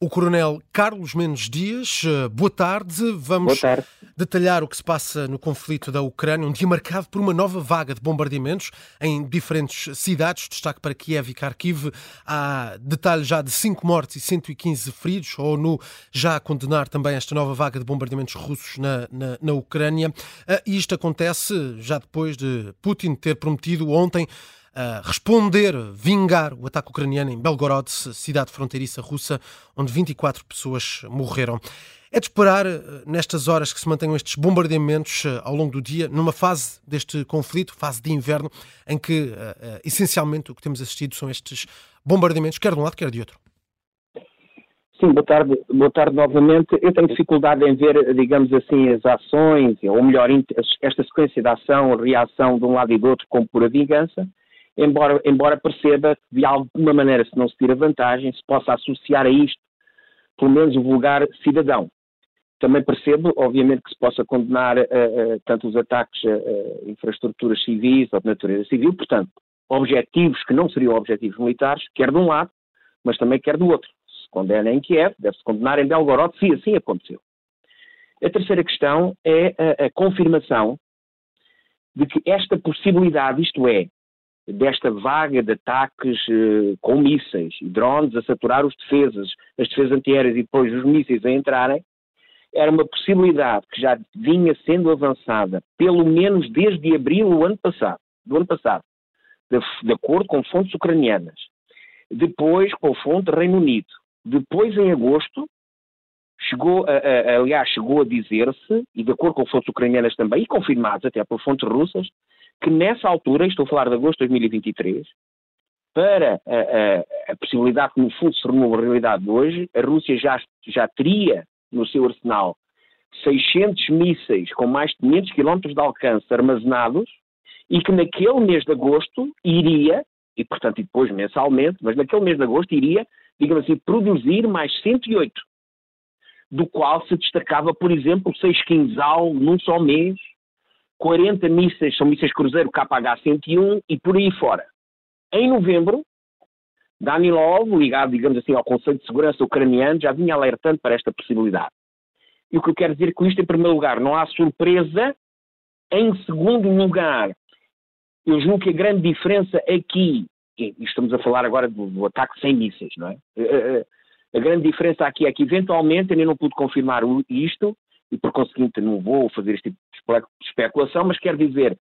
O Coronel Carlos Mendes Dias, eh, boa tarde. Vamos boa tarde. detalhar o que se passa no conflito da Ucrânia, um dia marcado por uma nova vaga de bombardeamentos em diferentes cidades. Destaque para Kiev e Kharkiv. Há detalhe já de 5 mortes e 115 feridos. A ONU já a condenar também esta nova vaga de bombardeamentos russos na, na, na Ucrânia. Eh, e isto acontece já depois de Putin ter prometido ontem a responder, vingar o ataque ucraniano em Belgorod, cidade fronteiriça russa, onde 24 pessoas morreram. É de esperar, eh, nestas horas, que se mantenham estes bombardeamentos eh, ao longo do dia, numa fase deste conflito, fase de inverno, em que, eh, essencialmente, o que temos assistido são estes bombardeamentos, quer de um lado, quer de outro. Sim, boa tarde, boa tarde novamente. Eu tenho dificuldade em ver, digamos assim, as ações, ou melhor, esta sequência de ação, reação de um lado e do outro, como pura vingança embora, embora perceba que de alguma maneira, se não se tira vantagem, se possa associar a isto, pelo menos o vulgar cidadão. Também percebo, obviamente, que se possa condenar uh, uh, tanto os ataques a infraestruturas civis ou de natureza civil, portanto, objetivos que não seriam objetivos militares, quer de um lado, mas também quer do outro. Se condena em Kiev, deve-se condenar em Belgorod, se assim aconteceu. A terceira questão é a, a confirmação de que esta possibilidade, isto é, desta vaga de ataques eh, com mísseis e drones a saturar os defesas, as defesas antiaéreas e depois os mísseis a entrarem, era uma possibilidade que já vinha sendo avançada, pelo menos desde abril do ano passado, do ano passado de, de acordo com fontes ucranianas, depois com fonte Reino Unido, depois em agosto chegou a, a, aliás, chegou a dizer-se, e de acordo com fontes ucranianas também, e confirmadas até por fontes russas, que nessa altura, estou a falar de agosto de 2023, para a, a, a possibilidade que no fundo se renova a realidade de hoje, a Rússia já, já teria no seu arsenal 600 mísseis com mais de 500 km de alcance armazenados e que naquele mês de agosto iria, e portanto depois mensalmente, mas naquele mês de agosto iria, digamos assim, produzir mais 108, do qual se destacava, por exemplo, 6 quinzal num só mês, 40 mísseis são mísseis cruzeiro KH-101 e por aí fora. Em novembro, Danilov, ligado, digamos assim, ao Conselho de Segurança ucraniano, já vinha alertando para esta possibilidade. E o que eu quero dizer com isto, em primeiro lugar, não há surpresa. Em segundo lugar, eu julgo que a grande diferença aqui, e estamos a falar agora do, do ataque sem mísseis, não é? A, grande diferença aqui é que, eventualmente, eu não pude confirmar isto, e por conseguinte não vou fazer este tipo especulação, mas quero dizer,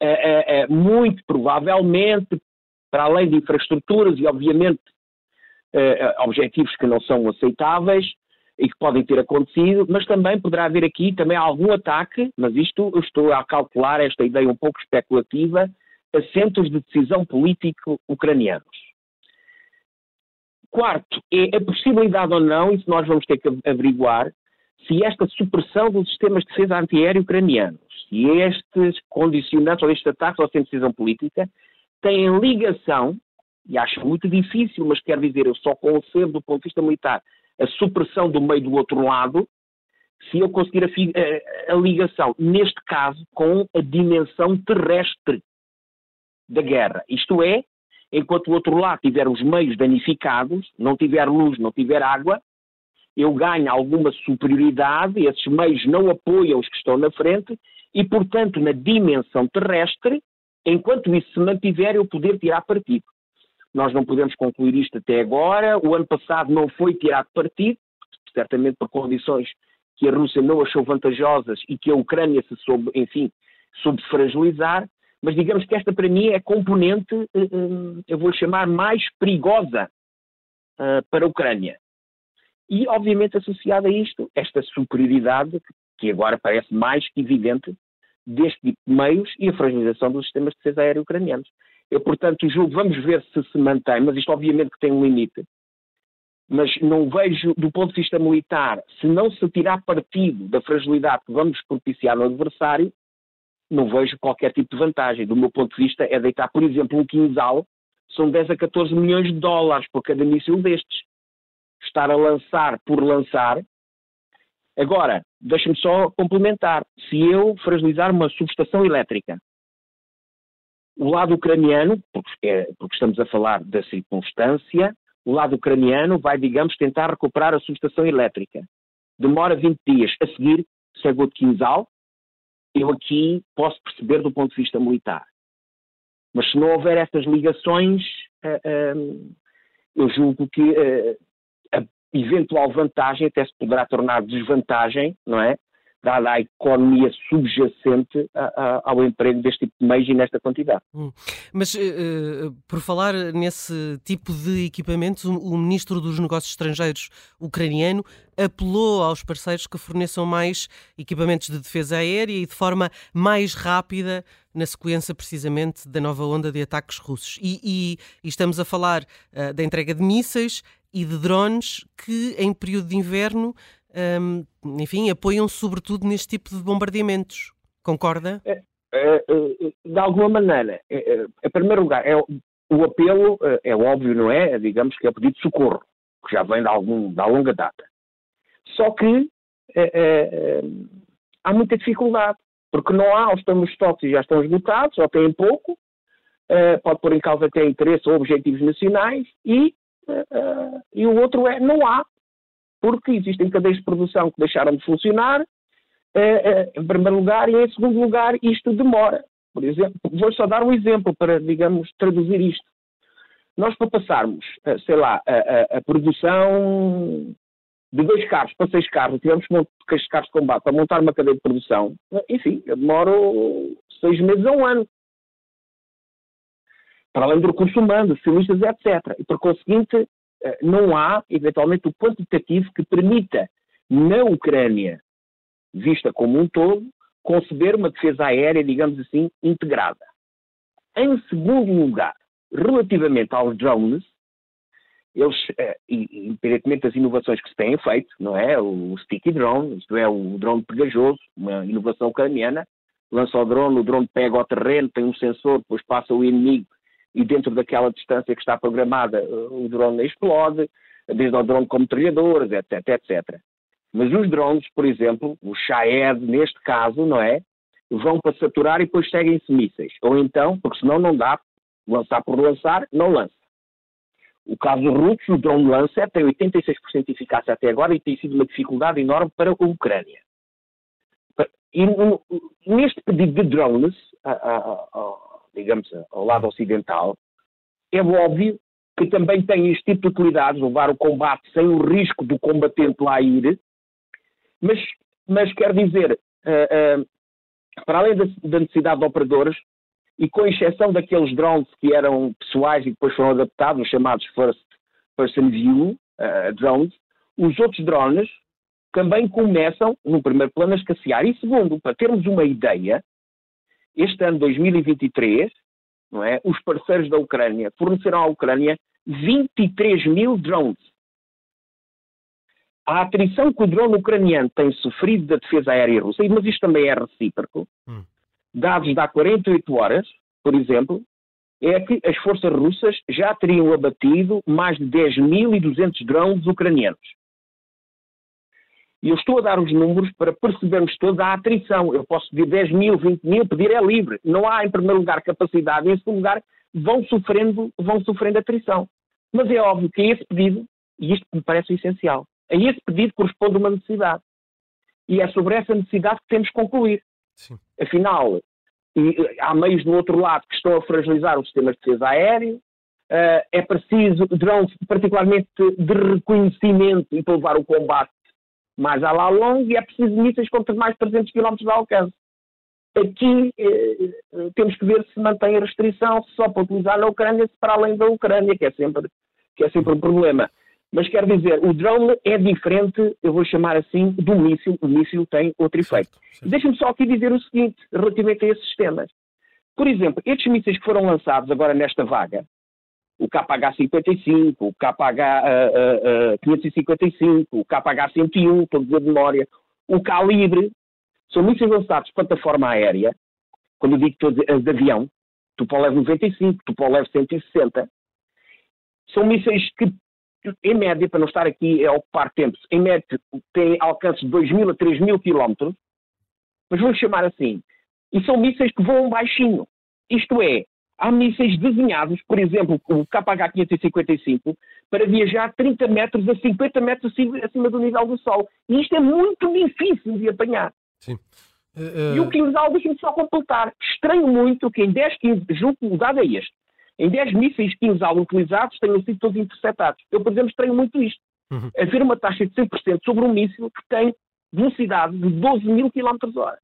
é, é, é, muito provavelmente, para além de infraestruturas e obviamente é, é, objetivos que não são aceitáveis e que podem ter acontecido, mas também poderá haver aqui também algum ataque, mas isto eu estou a calcular esta ideia um pouco especulativa, a centros de decisão político ucranianos. Quarto, é a possibilidade ou não, isso nós vamos ter que averiguar, se esta supressão dos sistemas de defesa antiaéreo ucranianos, se estes condicionantes ou estes ataques centro de decisão política têm ligação, e acho muito difícil, mas quero dizer, eu só concebo do ponto de vista militar a supressão do meio do outro lado, se eu conseguir a, a, a ligação, neste caso, com a dimensão terrestre da guerra. Isto é, enquanto o outro lado tiver os meios danificados, não tiver luz, não tiver água, eu ganho alguma superioridade, esses meios não apoiam os que estão na frente e, portanto, na dimensão terrestre, enquanto isso se mantiver, eu poder tirar partido. Nós não podemos concluir isto até agora. O ano passado não foi tirado partido, certamente por condições que a Rússia não achou vantajosas e que a Ucrânia se soube, enfim, soube fragilizar. Mas digamos que esta para mim é componente, eh, eh, eu vou chamar, mais perigosa eh, para a Ucrânia. E, obviamente, associada a isto, esta superioridade, que agora parece mais que evidente, deste tipo de meios e a fragilização dos sistemas de defesa aérea ucranianos. Eu, portanto, julgo, vamos ver se se mantém, mas isto obviamente que tem um limite. Mas não vejo, do ponto de vista militar, se não se tirar partido da fragilidade que vamos propiciar no adversário, não vejo qualquer tipo de vantagem. Do meu ponto de vista, é deitar, por exemplo, um quinzal, são 10 a 14 milhões de dólares por cada míssil destes estar a lançar por lançar. Agora, deixa-me só complementar. Se eu fragilizar uma subestação elétrica O lado ucraniano, porque, é, porque estamos a falar da circunstância, o lado ucraniano vai, digamos, tentar recuperar a subestação elétrica. Demora 20 dias. A seguir, chegou de Quinzal. Eu aqui posso perceber do ponto de vista militar. Mas se não houver estas ligações, uh, uh, eu julgo que a eventual vantagem até se poderá tornar desvantagem, não é? dada a economia subjacente a, a, ao emprego deste tipo de meios e nesta quantidade. Hum. Mas, uh, por falar nesse tipo de equipamentos, o, Ministro dos Negócios Estrangeiros ucraniano apelou aos parceiros que forneçam mais equipamentos de defesa aérea e de forma mais rápida na sequência precisamente da nova onda de ataques russos. E, e, e estamos a falar uh, da entrega de mísseis e de drones que, em período de inverno, um, enfim, apoiam sobretudo neste tipo de bombardeamentos. Concorda? É, é, é de alguma maneira, é, é, em primeiro lugar, é, o apelo é óbvio, não é? Digamos que é o pedido de socorro, que já vem de, algum, de longa data. Só que há muita dificuldade, porque não há, os estoques já estão esgotados, ou têm pouco, pode pôr em causa até interesse ou objetivos nacionais, e, e o outro é não há porque existem cadeias de produção que deixaram de funcionar, eh, eh, em primeiro lugar, e em segundo lugar, isto demora. Por exemplo, vou só dar um exemplo para, digamos, traduzir isto. Nós, para passarmos, eh, sei lá, a, a, a produção de dois carros para seis carros, tivemos seis carros de combate para montar uma cadeia de produção, enfim, eu demoro seis meses a um ano. Para além do recurso humano, cilistas, etc. E, por conseguinte, eh, não há, eventualmente, o quantitativo que permita, na Ucrânia, vista como um todo, conceber uma defesa aérea, digamos assim, integrada. Em segundo lugar, relativamente aos drones, eles, eh, independentemente das inovações que se têm feito, não é? O sticky drone, isto é, o drone pegajoso, uma inovação ucraniana, lança o drone, o drone pega ao terreno, tem um sensor, depois passa o inimigo e dentro daquela distância que está programada uh, o drone explode, desde o drone com metralhadoras, etc, etc. Mas os drones, por exemplo, o Shahed, neste caso, não é? Vão para saturar e depois seguem-se mísseis. Ou então, porque senão não dá, lançar por lançar, não lança. O caso russo, o drone lança, tem 86% de eficácia até agora e tem sido uma dificuldade enorme para a Ucrânia. E neste pedido de drones, a, a, a, digamos, ao lado ocidental, é óbvio que também tem este tipo de utilidades, levar o combate sem o risco do combatente lá ir, mas, mas quer dizer, uh, uh, para além da, da, necessidade de operadores, e com exceção daqueles drones que eram pessoais e depois foram adaptados, os chamados First Person View uh, drones, os outros drones também começam, no primeiro plano, a escassear. E segundo, para termos uma ideia, este ano 2023, não é, os parceiros da Ucrânia fornecerão à Ucrânia 23 mil drones. A atrição que o drone ucraniano tem sofrido da defesa aérea russa, mas isto também é recíproco, hum. dados de há 48 horas, por exemplo, é que as forças russas já teriam abatido mais de 10.200 drones ucranianos. E eu estou a dar os números para percebermos toda a atrição. Eu posso pedir 10 mil, 20 mil, pedir é livre. Não há, em primeiro lugar, capacidade. Em segundo lugar, vão sofrendo, vão sofrendo atrição. Mas é óbvio que a esse pedido, e isto me parece essencial, a esse pedido corresponde uma necessidade. E é sobre essa necessidade que temos que concluir. Sim. Afinal, há meios do outro lado que estão a fragilizar o sistema de defesa aéreo, uh, é preciso drones particularmente de reconhecimento e para levar o combate mais a lá longo e é preciso mísseis com mais de 300 km de alcance. Aqui eh, eh, temos que ver se mantém a restrição só para utilizar na Ucrânia, se para além da Ucrânia, que é sempre, que é sempre um problema. Mas quero dizer, o drone é diferente, eu vou chamar assim, do míssil. O míssil tem outro efeito. Deixa-me só aqui dizer o seguinte, relativamente a esses sistemas. Por exemplo, estes mísseis que foram lançados agora nesta vaga, o KH55, o KH555, o KH101, estou a dizer de memória, o Calibre, são mísseis lançados de plataforma aérea, quando eu digo todos de avião, Tupolev 95, Tupolev 160, são mísseis que, em média, para não estar aqui a ocupar tempo, em média têm alcance de 2.000 a 3.000 quilómetros, mas vamos chamar assim, e são mísseis que voam baixinho. Isto é, Há mísseis desenhados, por exemplo, o KH-555, para viajar 30 metros a 50 metros acima do nível do Sol. E isto é muito difícil de apanhar. Sim. Uh, uh... E o quinzal, deixa-me só completar. Estranho muito que em 10, 15, julgo que o dado é este, em 10 mísseis quinzal utilizados tenham sido todos interceptados. Eu, por exemplo, estranho muito isto. Uhum. Haver uma taxa de 100% sobre um míssil que tem velocidade de 12 mil km hora.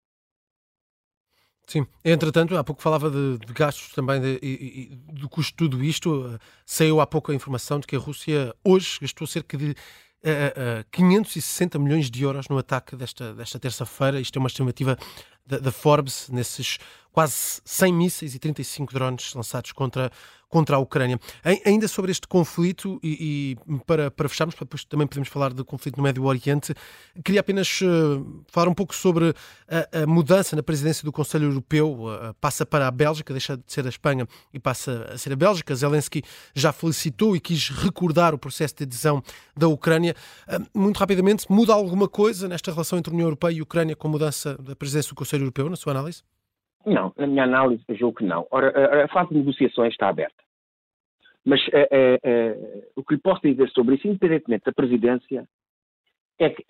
Sim, entretanto, há pouco falava de, de gastos também de, de, de, do custo de tudo isto. Saiu há pouco a informação de que a Rússia hoje gastou cerca de uh, uh, 560 milhões de euros no ataque desta, desta terça-feira. Isto é uma estimativa da, Forbes, nesses quase 100 mísseis e 35 drones lançados contra, contra a Ucrânia. Ainda sobre este conflito, e, e para, para fecharmos, depois também podemos falar do conflito no Médio Oriente, queria apenas uh, falar um pouco sobre a, a, mudança na presidência do Conselho Europeu. Uh, passa para a Bélgica, deixa de ser a Espanha e passa a ser a Bélgica. Zelensky já felicitou e quis recordar o processo de adesão da Ucrânia. Uh, muito rapidamente, muda alguma coisa nesta relação entre a União Europeia e a Ucrânia com a mudança da presidência do Conselho Europeu, na sua análise? Não, na minha análise, julgo que não. Ora, a, fase de negociações está aberta. Mas é, é, é, o que lhe posso dizer sobre isso, independentemente da presidência, é que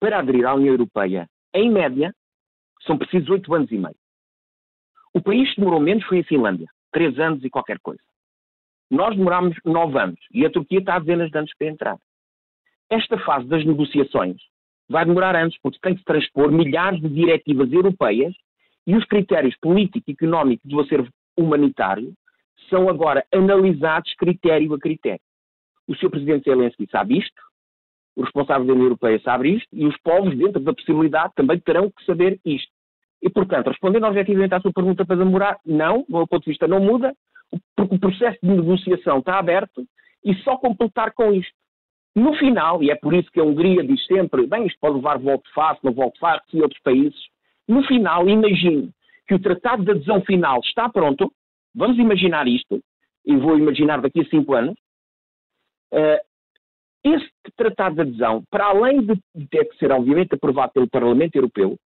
para aderir à União Europeia, em média, são precisos oito anos e meio. O país que demorou menos foi a Finlândia, três anos e qualquer coisa. Nós demorámos nove anos e a Turquia está a dezenas de anos para entrar. Esta fase das negociações vai demorar anos, porque tem que transpor milhares de diretivas europeias e os critérios político e económico do acervo humanitário são agora analisados critério a critério. O Sr. Presidente Zelensky sabe isto, o responsável da União Europeia sabe isto, e os povos, dentro da possibilidade, também terão que saber isto. E, portanto, respondendo objetivamente à sua pergunta para demorar, não, do meu ponto de vista não muda, porque o processo de negociação está aberto e só completar com isto. No final, e é por isso que a Hungria diz sempre, bem, isto pode levar voto fácil, não voto fácil, e outros países, no final, imagine que o tratado de adesão final está pronto, vamos imaginar isto, e vou imaginar daqui a cinco anos, uh, este tratado de adesão, para além de ter que ser, obviamente, aprovado pelo Parlamento Europeu,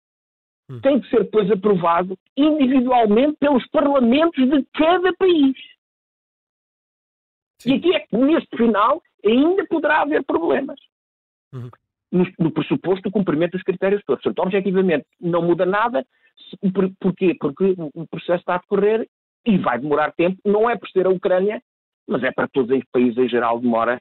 hum. tem que ser depois aprovado individualmente pelos parlamentos de cada país. Sim. E aqui é que, neste final, ainda poderá haver problemas. Uhum. No, no, pressuposto do cumprimento dos critérios todos. Portanto, objetivamente, não muda nada. Por, porquê? Porque o processo está a decorrer e vai demorar tempo. Não é por ser a Ucrânia, mas é para todos os países em geral demora